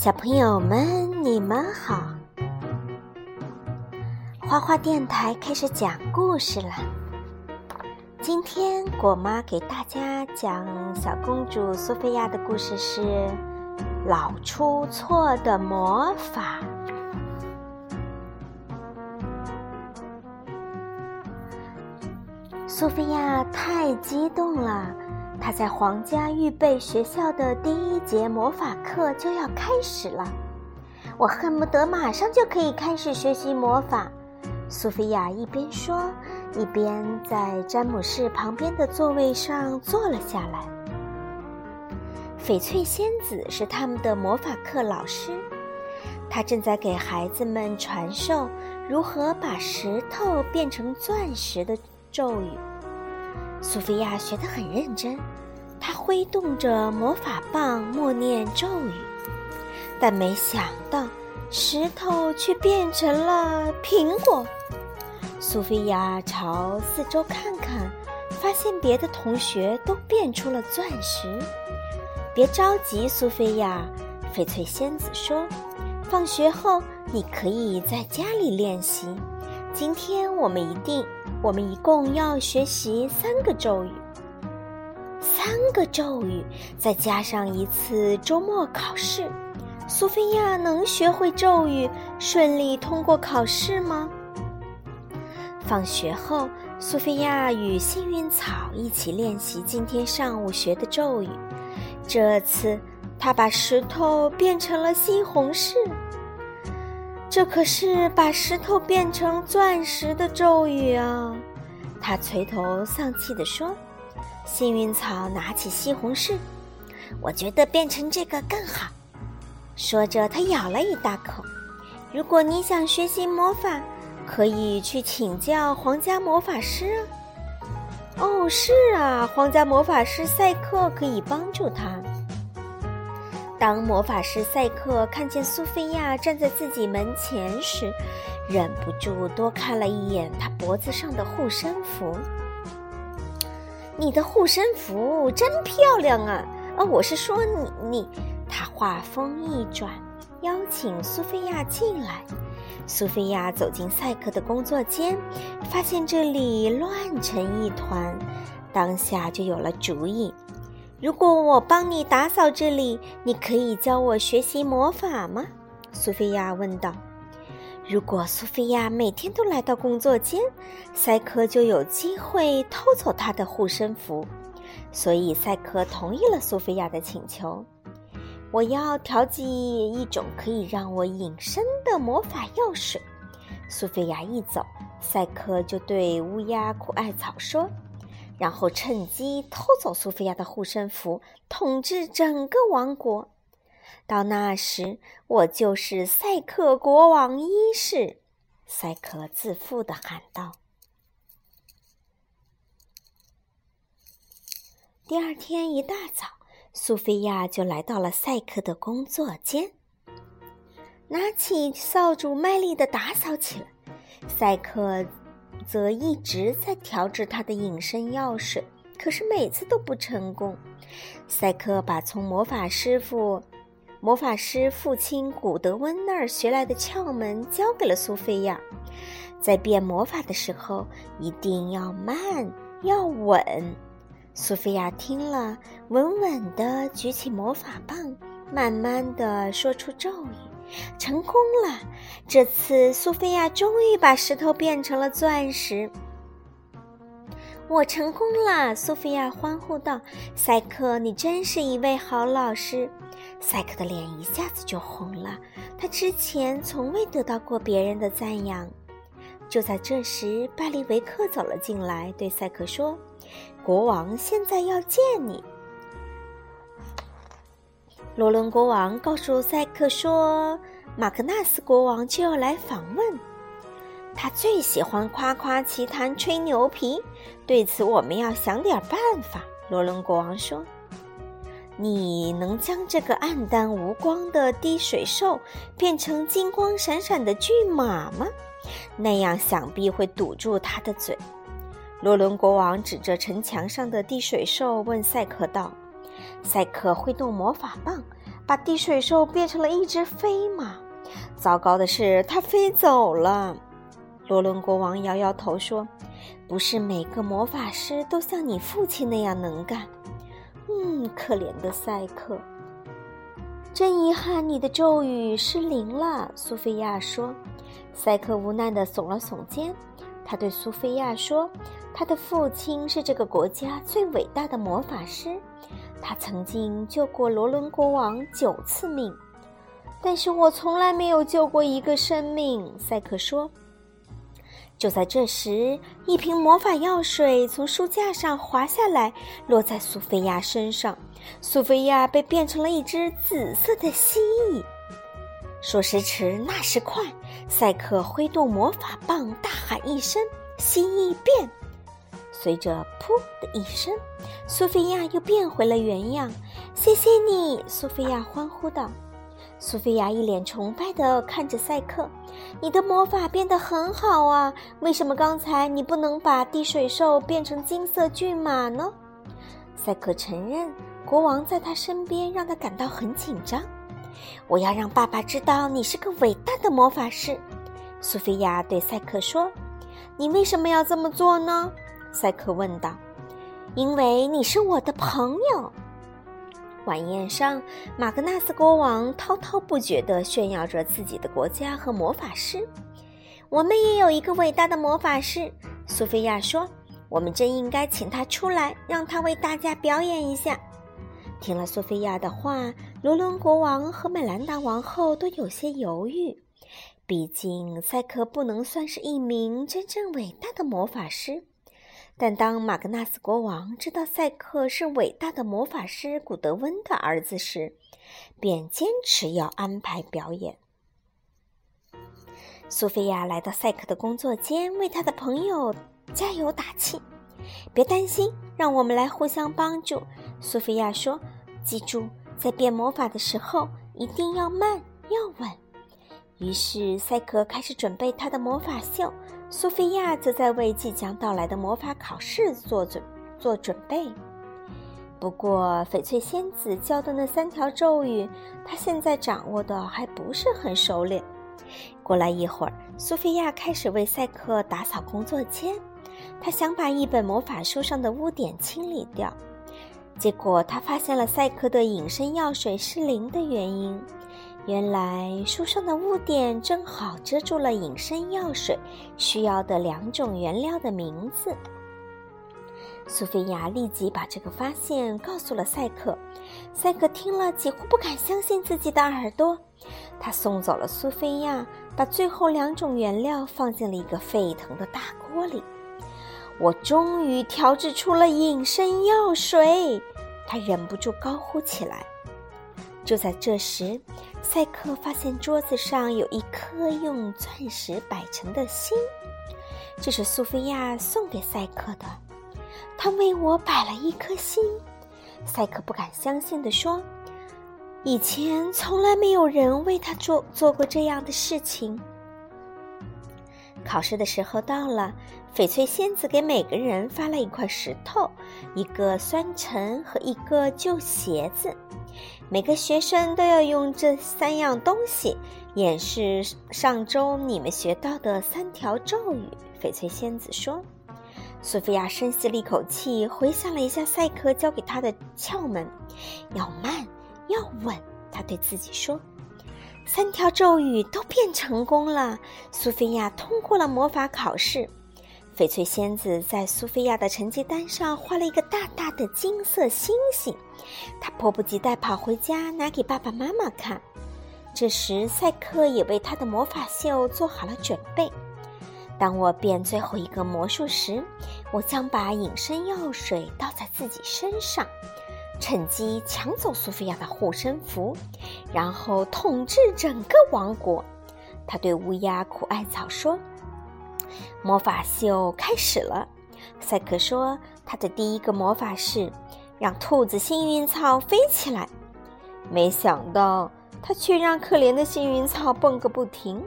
小朋友们，你们好！花花电台开始讲故事了。今天果妈给大家讲小公主苏菲亚的故事是《老出错的魔法》。苏菲亚太激动了。他在皇家预备学校的第一节魔法课就要开始了，我恨不得马上就可以开始学习魔法。苏菲亚一边说，一边在詹姆士旁边的座位上坐了下来。翡翠仙子是他们的魔法课老师，她正在给孩子们传授如何把石头变成钻石的咒语。苏菲亚学得很认真，她挥动着魔法棒，默念咒语，但没想到石头却变成了苹果。苏菲亚朝四周看看，发现别的同学都变出了钻石。别着急，苏菲亚，翡翠仙子说：“放学后你可以在家里练习。今天我们一定。”我们一共要学习三个咒语，三个咒语，再加上一次周末考试。苏菲亚能学会咒语，顺利通过考试吗？放学后，苏菲亚与幸运草一起练习今天上午学的咒语。这次，她把石头变成了西红柿。这可是把石头变成钻石的咒语啊！他垂头丧气地说：“幸运草拿起西红柿，我觉得变成这个更好。”说着，他咬了一大口。如果你想学习魔法，可以去请教皇家魔法师啊！哦，是啊，皇家魔法师赛克可以帮助他。当魔法师赛克看见苏菲亚站在自己门前时，忍不住多看了一眼她脖子上的护身符。你的护身符真漂亮啊！啊，我是说你你。他话锋一转，邀请苏菲亚进来。苏菲亚走进赛克的工作间，发现这里乱成一团，当下就有了主意。如果我帮你打扫这里，你可以教我学习魔法吗？苏菲亚问道。如果苏菲亚每天都来到工作间，赛克就有机会偷走她的护身符。所以赛克同意了苏菲亚的请求。我要调剂一种可以让我隐身的魔法药水。苏菲亚一走，赛克就对乌鸦苦艾草说。然后趁机偷走苏菲亚的护身符，统治整个王国。到那时，我就是赛克国王一世。赛克自负地喊道。第二天一大早，苏菲亚就来到了赛克的工作间，拿起扫帚，卖力地打扫起来。赛克。则一直在调制他的隐身药水，可是每次都不成功。赛克把从魔法师傅、魔法师父亲古德温那儿学来的窍门交给了苏菲亚，在变魔法的时候一定要慢，要稳。苏菲亚听了，稳稳地举起魔法棒，慢慢地说出咒语。成功了！这次苏菲亚终于把石头变成了钻石。我成功了！苏菲亚欢呼道：“赛克，你真是一位好老师。”赛克的脸一下子就红了，他之前从未得到过别人的赞扬。就在这时，巴利维克走了进来，对赛克说：“国王现在要见你。”罗伦国王告诉赛克说：“马格纳斯国王就要来访问，他最喜欢夸夸其谈、吹牛皮。对此，我们要想点办法。”罗伦国王说：“你能将这个暗淡无光的滴水兽变成金光闪闪的骏马吗？那样想必会堵住他的嘴。”罗伦国王指着城墙上的滴水兽问赛克道。赛克挥动魔法棒，把滴水兽变成了一只飞马。糟糕的是，它飞走了。罗伦国王摇摇头说：“不是每个魔法师都像你父亲那样能干。”嗯，可怜的赛克，真遗憾，你的咒语失灵了。”苏菲亚说。赛克无奈地耸了耸肩，他对苏菲亚说：“他的父亲是这个国家最伟大的魔法师，他曾经救过罗伦国王九次命，但是我从来没有救过一个生命。”赛克说。就在这时，一瓶魔法药水从书架上滑下来，落在苏菲亚身上。苏菲亚被变成了一只紫色的蜥蜴。说时迟，那时快，赛克挥动魔法棒，大喊一声：“蜥蜴变！”随着“噗”的一声，苏菲亚又变回了原样。谢谢你，苏菲亚欢呼道。苏菲亚一脸崇拜地看着赛克：“你的魔法变得很好啊！为什么刚才你不能把滴水兽变成金色骏马呢？”赛克承认，国王在他身边让他感到很紧张。我要让爸爸知道你是个伟大的魔法师。”苏菲亚对赛克说。“你为什么要这么做呢？”赛克问道。“因为你是我的朋友。”晚宴上，马格纳斯国王滔滔不绝地炫耀着自己的国家和魔法师。我们也有一个伟大的魔法师，苏菲亚说：“我们真应该请他出来，让他为大家表演一下。”听了苏菲亚的话，罗伦国王和美兰达王后都有些犹豫。毕竟，赛克不能算是一名真正伟大的魔法师。但当马格纳斯国王知道赛克是伟大的魔法师古德温的儿子时，便坚持要安排表演。苏菲亚来到赛克的工作间，为他的朋友加油打气。别担心，让我们来互相帮助。苏菲亚说：“记住，在变魔法的时候一定要慢，要稳。”于是赛克开始准备他的魔法秀。苏菲亚则在为即将到来的魔法考试做准做准备。不过，翡翠仙子教的那三条咒语，她现在掌握的还不是很熟练。过了一会儿，苏菲亚开始为赛克打扫工作间。她想把一本魔法书上的污点清理掉，结果她发现了赛克的隐身药水失灵的原因。原来书上的污点正好遮住了隐身药水需要的两种原料的名字。苏菲亚立即把这个发现告诉了赛克，赛克听了几乎不敢相信自己的耳朵。他送走了苏菲亚，把最后两种原料放进了一个沸腾的大锅里。我终于调制出了隐身药水，他忍不住高呼起来。就在这时，赛克发现桌子上有一颗用钻石摆成的心，这是苏菲亚送给赛克的。他为我摆了一颗心，赛克不敢相信地说：“以前从来没有人为他做做过这样的事情。”考试的时候到了，翡翠仙子给每个人发了一块石头、一个酸橙和一个旧鞋子。每个学生都要用这三样东西演示上周你们学到的三条咒语。翡翠仙子说：“苏菲亚深吸了一口气，回想了一下赛克教给她的窍门，要慢，要稳。”她对自己说：“三条咒语都变成功了。”苏菲亚通过了魔法考试。翡翠仙子在苏菲亚的成绩单上画了一个大大的金色星星，她迫不及待跑回家拿给爸爸妈妈看。这时，赛克也为他的魔法秀做好了准备。当我变最后一个魔术时，我将把隐身药水倒在自己身上，趁机抢走苏菲亚的护身符，然后统治整个王国。他对乌鸦苦艾草说。魔法秀开始了，赛克说：“他的第一个魔法是让兔子幸运草飞起来。”没想到他却让可怜的幸运草蹦个不停。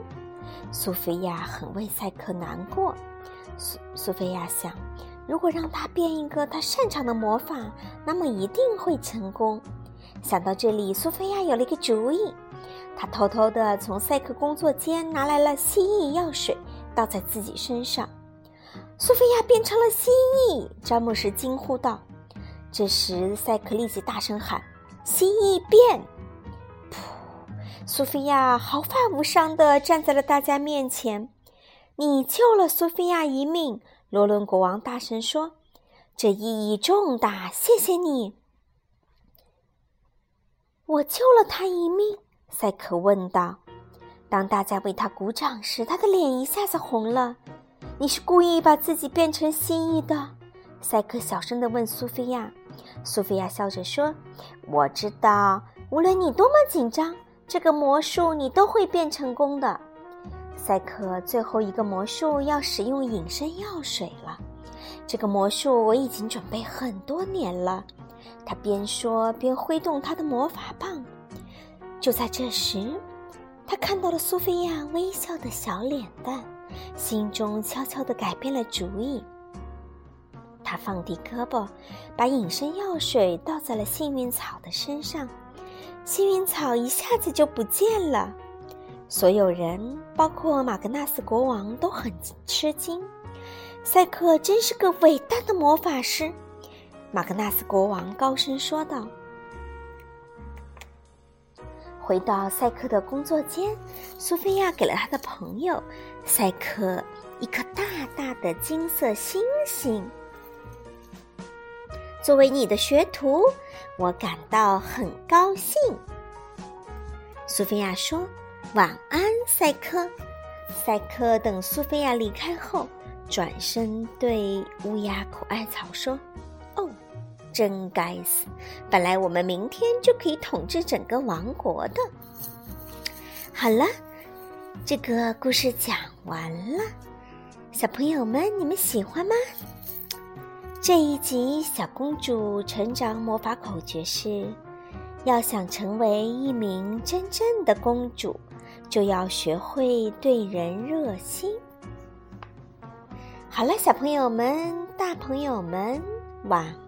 苏菲亚很为赛克难过。苏苏菲亚想，如果让他变一个他擅长的魔法，那么一定会成功。想到这里，苏菲亚有了一个主意。她偷偷地从赛克工作间拿来了蜥蜴药水，倒在自己身上。苏菲亚变成了蜥蜴！詹姆士惊呼道。这时，赛克立即大声喊：“蜥蜴变！”噗！苏菲亚毫发无伤地站在了大家面前。你救了苏菲亚一命，罗伦国王大声说：“这意义重大，谢谢你。”我救了他一命，赛克问道。当大家为他鼓掌时，他的脸一下子红了。你是故意把自己变成蜥蜴的？赛克小声地问苏菲亚。苏菲亚笑着说：“我知道，无论你多么紧张，这个魔术你都会变成功的。”赛克最后一个魔术要使用隐身药水了。这个魔术我已经准备很多年了。他边说边挥动他的魔法棒。就在这时，他看到了苏菲亚微笑的小脸蛋，心中悄悄地改变了主意。他放低胳膊，把隐身药水倒在了幸运草的身上，幸运草一下子就不见了。所有人，包括马格纳斯国王，都很吃惊。赛克真是个伟大的魔法师。马格纳斯国王高声说道：“回到赛克的工作间，苏菲亚给了他的朋友赛克一颗大大的金色星星。作为你的学徒，我感到很高兴。”苏菲亚说：“晚安，赛克。”赛克等苏菲亚离开后，转身对乌鸦苦艾草说。真该死！本来我们明天就可以统治整个王国的。好了，这个故事讲完了，小朋友们，你们喜欢吗？这一集小公主成长魔法口诀是：要想成为一名真正的公主，就要学会对人热心。好了，小朋友们、大朋友们，晚。